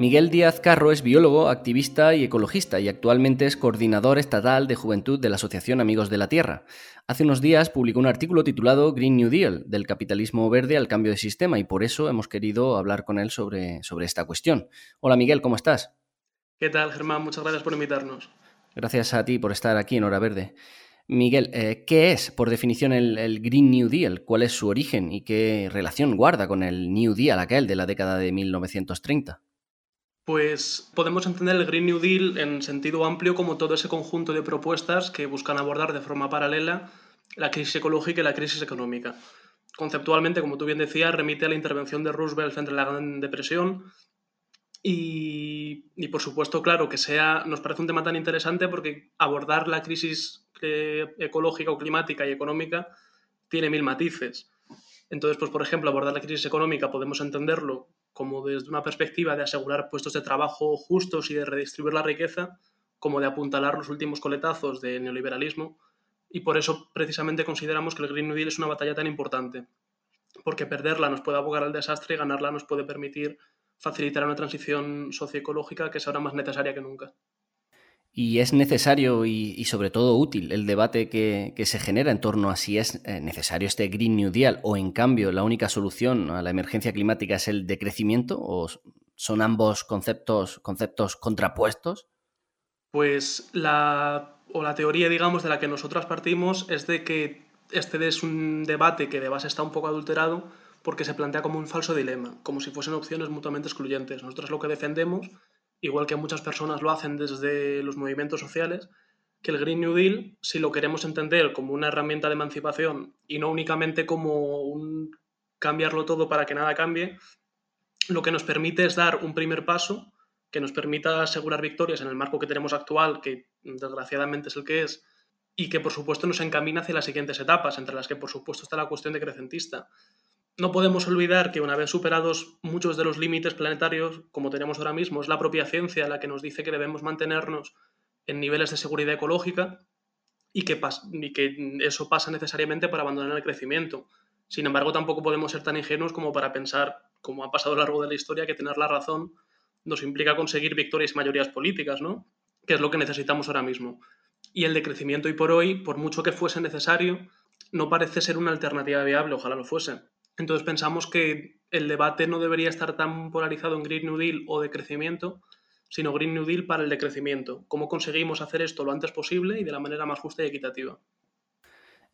Miguel Díaz Carro es biólogo, activista y ecologista y actualmente es coordinador estatal de juventud de la Asociación Amigos de la Tierra. Hace unos días publicó un artículo titulado Green New Deal, del capitalismo verde al cambio de sistema y por eso hemos querido hablar con él sobre, sobre esta cuestión. Hola Miguel, ¿cómo estás? ¿Qué tal Germán? Muchas gracias por invitarnos. Gracias a ti por estar aquí en Hora Verde. Miguel, eh, ¿qué es por definición el, el, Green New Deal? ¿Cuál es su origen y qué relación guarda con el New Deal aquel de la década de 1930? Pues podemos entender el Green New Deal en sentido amplio como todo ese conjunto de propuestas que buscan abordar de forma paralela la crisis ecológica y la crisis económica. Conceptualmente, como tú bien decías, remite a la intervención de Roosevelt a la Gran Depresión y, y, por supuesto, claro, que sea, nos parece un tema tan interesante porque abordar la crisis eh, ecológica o climática y económica tiene mil matices. Entonces, pues por ejemplo, abordar la crisis económica podemos entenderlo como desde una perspectiva de asegurar puestos de trabajo justos y de redistribuir la riqueza, como de apuntalar los últimos coletazos del neoliberalismo, y por eso precisamente consideramos que el Green New Deal es una batalla tan importante, porque perderla nos puede abogar al desastre y ganarla nos puede permitir facilitar una transición socioecológica que es ahora más necesaria que nunca. Y es necesario y, sobre todo útil el debate que, se genera en torno a si es eh, necesario este Green New Deal o en cambio la única solución a la emergencia climática es el decrecimiento o son ambos conceptos, conceptos contrapuestos. Pues la, o la teoría, digamos, de la que nosotros partimos es de que este es un debate que de base está un poco adulterado porque se plantea como un falso dilema, como si fuesen opciones mutuamente excluyentes. Nosotros lo que defendemos igual que muchas personas lo hacen desde los movimientos sociales, que el Green New Deal, si lo queremos entender como una herramienta de emancipación y no únicamente como un cambiarlo todo para que nada cambie, lo que nos permite es dar un primer paso que nos permita asegurar victorias en el marco que tenemos actual, que desgraciadamente es el que es, y que por supuesto nos encamina hacia las siguientes etapas, entre las que por supuesto está la cuestión decrecentista. No podemos olvidar que una vez superados muchos de los límites planetarios, como tenemos ahora mismo, es la propia ciencia la que nos dice que debemos mantenernos en niveles de seguridad ecológica y que, eso pasa necesariamente para abandonar el crecimiento. Sin embargo, tampoco podemos ser tan ingenuos como para pensar, como ha pasado a lo largo de la historia, que tener la razón nos implica conseguir victorias y mayorías políticas, ¿no? Que es lo que necesitamos ahora mismo. Y el decrecimiento hoy por hoy, por mucho que fuese necesario, no parece ser una alternativa viable, ojalá lo fuese. Entonces pensamos que el debate no debería estar tan polarizado en Green New Deal o de crecimiento, sino Green New Deal para el decrecimiento. ¿Cómo conseguimos hacer esto lo antes posible y de la manera más justa y equitativa?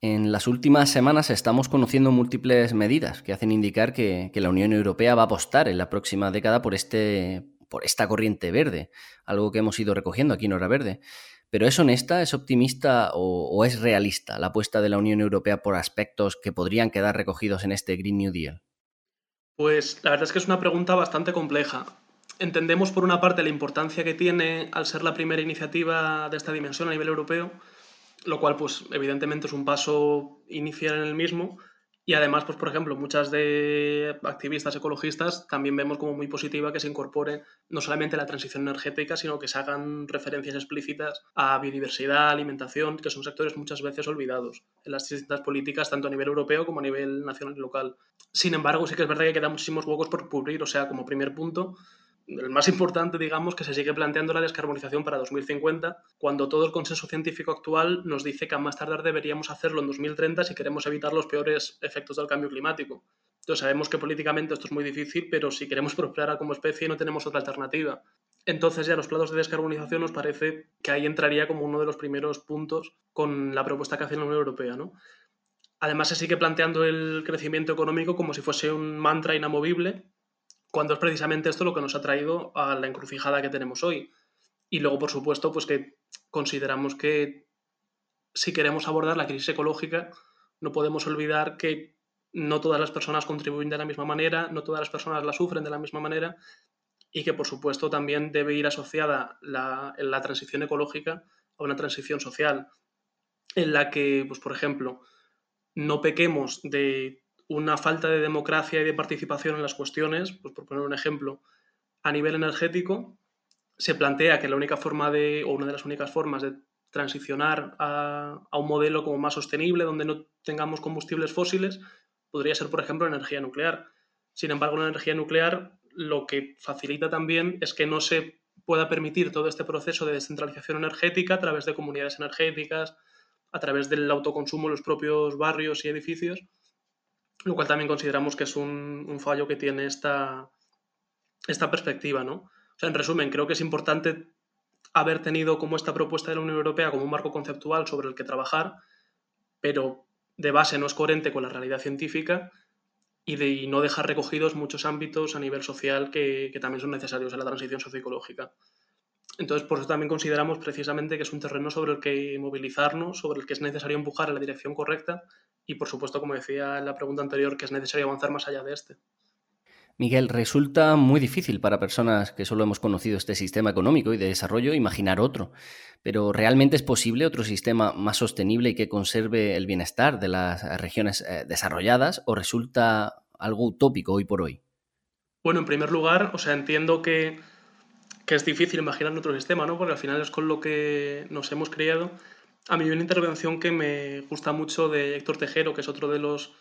En las últimas semanas estamos conociendo múltiples medidas que hacen indicar que, la Unión Europea va a apostar en la próxima década por, este, por esta corriente verde, algo que hemos ido recogiendo aquí en Hora Verde. Pero ¿es honesta, es optimista o, es realista la apuesta de la Unión Europea por aspectos que podrían quedar recogidos en este Green New Deal? Pues la verdad es que es una pregunta bastante compleja. Entendemos por una parte la importancia que tiene al ser la primera iniciativa de esta dimensión a nivel europeo, lo cual pues evidentemente es un paso inicial en el mismo, y además, pues por ejemplo, muchas de activistas ecologistas también vemos como muy positiva que se incorpore no solamente la transición energética, sino que se hagan referencias explícitas a biodiversidad, alimentación, que son sectores muchas veces olvidados en las distintas políticas, tanto a nivel europeo como a nivel nacional y local. Sin embargo, sí que es verdad que quedan muchísimos huecos por cubrir, o sea, como primer punto, el más importante, digamos, que se sigue planteando la descarbonización para 2050, cuando todo el consenso científico actual nos dice que a más tardar deberíamos hacerlo en 2030 si queremos evitar los peores efectos del cambio climático. Entonces sabemos que políticamente esto es muy difícil, pero si queremos prosperar como especie no tenemos otra alternativa. Entonces ya los planos de descarbonización nos parece que ahí entraría como uno de los primeros puntos con la propuesta que hace la Unión Europea, ¿no? Además se sigue planteando el crecimiento económico como si fuese un mantra inamovible, cuando es precisamente esto lo que nos ha traído a la encrucijada que tenemos hoy. Y luego, por supuesto, pues que consideramos que si queremos abordar la crisis ecológica, no podemos olvidar que no todas las personas contribuyen de la misma manera, no todas las personas la sufren de la misma manera y que, por supuesto, también debe ir asociada la, la transición ecológica a una transición social en la que, pues, por ejemplo, no pequemos de una falta de democracia y de participación en las cuestiones, pues por poner un ejemplo, a nivel energético, se plantea que la única forma de, o una de las únicas formas de transicionar a, un modelo como más sostenible, donde no tengamos combustibles fósiles, podría ser, por ejemplo, la energía nuclear. Sin embargo, la energía nuclear lo que facilita también es que no se pueda permitir todo este proceso de descentralización energética a través de comunidades energéticas, a través del autoconsumo en los propios barrios y edificios, lo cual también consideramos que es un, fallo que tiene esta, esta perspectiva, ¿no? O sea, en resumen, creo que es importante haber tenido como esta propuesta de la Unión Europea como un marco conceptual sobre el que trabajar, pero de base no es coherente con la realidad científica y de no dejar recogidos muchos ámbitos a nivel social que, que también son necesarios en la transición socioecológica. Entonces, por eso también consideramos precisamente que es un terreno sobre el que movilizarnos, sobre el que es necesario empujar en la dirección correcta y, por supuesto, como decía en la pregunta anterior, que es necesario avanzar más allá de este. Miguel, resulta muy difícil para personas que solo hemos conocido este sistema económico y de desarrollo imaginar otro, pero ¿realmente es posible otro sistema más sostenible y que conserve el bienestar de las regiones eh, desarrolladas o resulta algo utópico hoy por hoy? Bueno, en primer lugar, o sea, entiendo que, que es difícil imaginar otro sistema, ¿no? Porque al final es con lo que nos hemos criado. A mí hay una intervención que me gusta mucho de Héctor Tejero, que es otro de los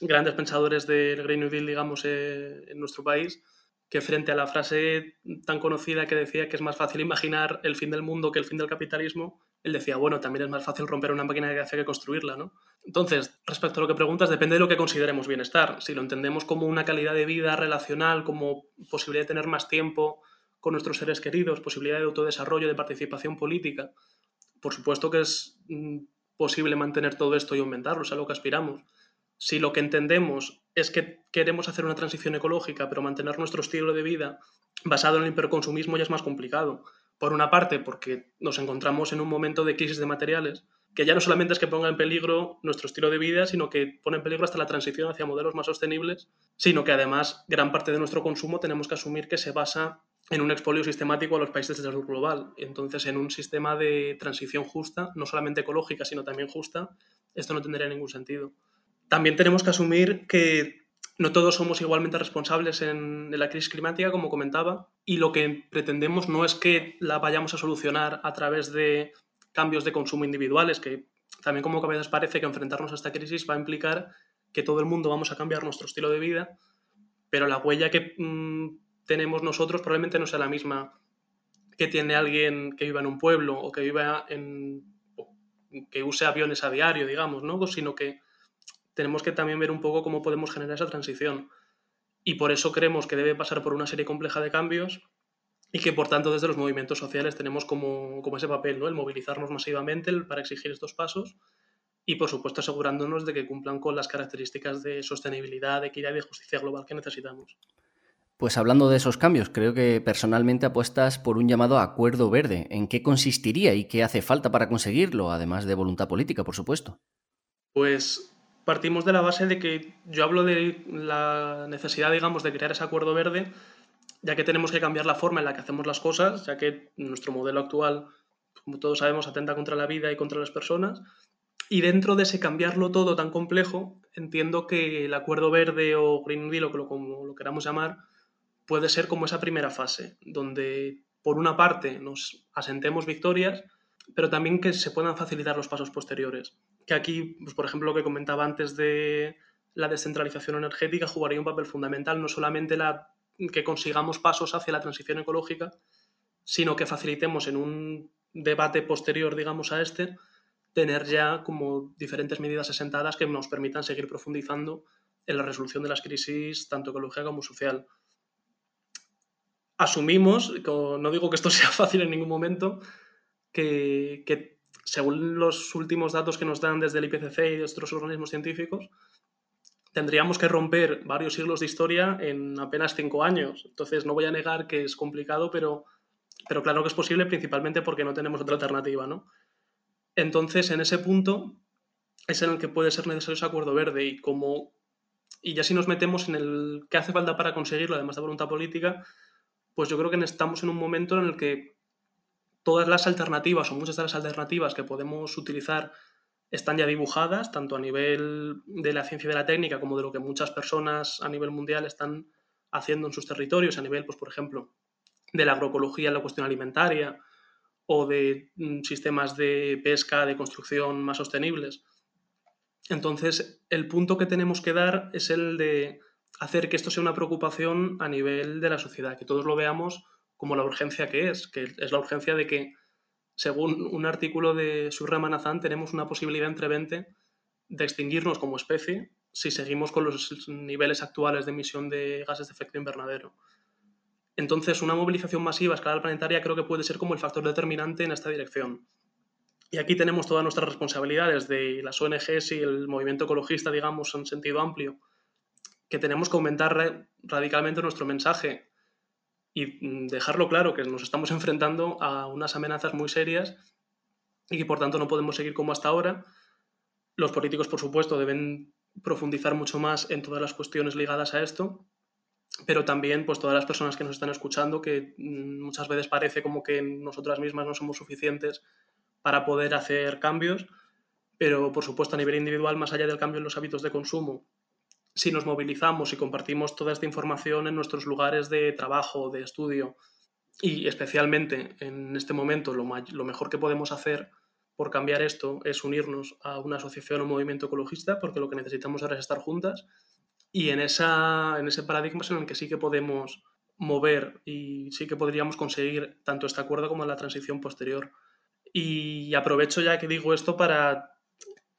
grandes pensadores del Green New Deal, digamos, eh, en nuestro país, que frente a la frase tan conocida que decía que es más fácil imaginar el fin del mundo que el fin del capitalismo, él decía, bueno, también es más fácil romper una máquina de hace que construirla, ¿no? Entonces, respecto a lo que preguntas, depende de lo que consideremos bienestar. Si lo entendemos como una calidad de vida relacional, como posibilidad de tener más tiempo con nuestros seres queridos, posibilidad de autodesarrollo, de participación política, por supuesto que es mm, posible mantener todo esto y aumentarlo, es a que aspiramos si lo que entendemos es que queremos hacer una transición ecológica, pero mantener nuestro estilo de vida basado en el hiperconsumismo ya es más complicado. Por una parte, porque nos encontramos en un momento de crisis de materiales, que ya no solamente es que ponga en peligro nuestro estilo de vida, sino que pone en peligro hasta la transición hacia modelos más sostenibles, sino que además gran parte de nuestro consumo tenemos que asumir que se basa en un expolio sistemático a los países del sur global. Entonces, en un sistema de transición justa, no solamente ecológica, sino también justa, esto no tendría ningún sentido también tenemos que asumir que no todos somos igualmente responsables en, la crisis climática, como comentaba, y lo que pretendemos no es que la vayamos a solucionar a través de cambios de consumo individuales, que también como a veces parece que enfrentarnos a esta crisis va a implicar que todo el mundo vamos a cambiar nuestro estilo de vida, pero la huella que mm, tenemos nosotros probablemente no sea la misma que tiene alguien que viva en un pueblo o que viva en que use aviones a diario, digamos, ¿no? Sino que tenemos que también ver un poco cómo podemos generar esa transición. Y por eso creemos que debe pasar por una serie compleja de cambios y que por tanto desde los movimientos sociales tenemos como, ese papel, ¿no? el movilizarnos masivamente para exigir estos pasos y por supuesto asegurándonos de que cumplan con las características de sostenibilidad, de equidad y de justicia global que necesitamos. Pues hablando de esos cambios, creo que personalmente apuestas por un llamado acuerdo verde. ¿En qué consistiría y qué hace falta para conseguirlo, además de voluntad política, por supuesto? Pues partimos de la base de que yo hablo de la necesidad, digamos, de crear ese acuerdo verde, ya que tenemos que cambiar la forma en la que hacemos las cosas, ya que nuestro modelo actual, como todos sabemos, atenta contra la vida y contra las personas. Y dentro de ese cambiarlo todo tan complejo, entiendo que el acuerdo verde o Green Deal, o como lo queramos llamar, puede ser como esa primera fase, donde por una parte nos asentemos victorias, pero también que se puedan facilitar los pasos posteriores que aquí, pues, por ejemplo, lo que comentaba antes de la descentralización energética jugaría un papel fundamental, no solamente la, que consigamos pasos hacia la transición ecológica, sino que facilitemos en un debate posterior, digamos, a este, tener ya como diferentes medidas asentadas que nos permitan seguir profundizando en la resolución de las crisis, tanto ecológica como social. Asumimos, no digo que esto sea fácil en ningún momento, que, que según los últimos datos que nos dan desde el IPCC y de otros organismos científicos, tendríamos que romper varios siglos de historia en apenas cinco años. Entonces, no voy a negar que es complicado, pero, pero claro que es posible, principalmente porque no tenemos otra alternativa, ¿no? Entonces, en ese punto es en el que puede ser necesario ese acuerdo verde y como y ya si nos metemos en el qué hace falta para conseguirlo, además de voluntad política, pues yo creo que estamos en un momento en el que todas las alternativas o muchas de las alternativas que podemos utilizar están ya dibujadas, tanto a nivel de la ciencia y de la técnica como de lo que muchas personas a nivel mundial están haciendo en sus territorios, a nivel, pues, por ejemplo, de la agroecología en la cuestión alimentaria o de mm, sistemas de pesca, de construcción más sostenibles. Entonces, el punto que tenemos que dar es el de hacer que esto sea una preocupación a nivel de la sociedad, que todos lo veamos como la urgencia que es, que es la urgencia de que, según un artículo de Surra Manazán, tenemos una posibilidad entre 20 de extinguirnos como especie si seguimos con los niveles actuales de emisión de gases de efecto invernadero. Entonces, una movilización masiva a escala planetaria creo que puede ser como el factor determinante en esta dirección. Y aquí tenemos todas nuestras responsabilidades de las ONGs y el movimiento ecologista, digamos, en sentido amplio, que tenemos que aumentar radicalmente nuestro mensaje y mm, dejarlo claro que nos estamos enfrentando a unas amenazas muy serias y que por tanto no podemos seguir como hasta ahora. Los políticos, por supuesto, deben profundizar mucho más en todas las cuestiones ligadas a esto, pero también pues todas las personas que nos están escuchando, que mm, muchas veces parece como que nosotras mismas no somos suficientes para poder hacer cambios, pero por supuesto a nivel individual, más allá del cambio en los hábitos de consumo, si nos movilizamos y compartimos toda esta información en nuestros lugares de trabajo, de estudio, y especialmente en este momento lo, mejor que podemos hacer por cambiar esto es unirnos a una asociación o movimiento ecologista, porque lo que necesitamos ahora es estar juntas. Y en, esa, en ese paradigma es en el que sí que podemos mover y sí que podríamos conseguir tanto este acuerdo como la transición posterior. Y aprovecho ya que digo esto para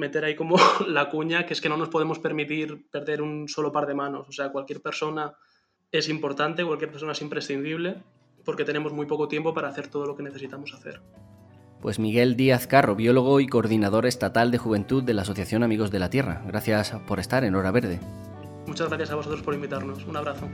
meter ahí como la cuña, que es que no nos podemos permitir perder un solo par de manos. O sea, cualquier persona es importante, cualquier persona es imprescindible, porque tenemos muy poco tiempo para hacer todo lo que necesitamos hacer. Pues Miguel Díaz Carro, biólogo y coordinador estatal de juventud de la Asociación Amigos de la Tierra. Gracias por estar en Hora Verde. Muchas gracias a vosotros por invitarnos. Un abrazo.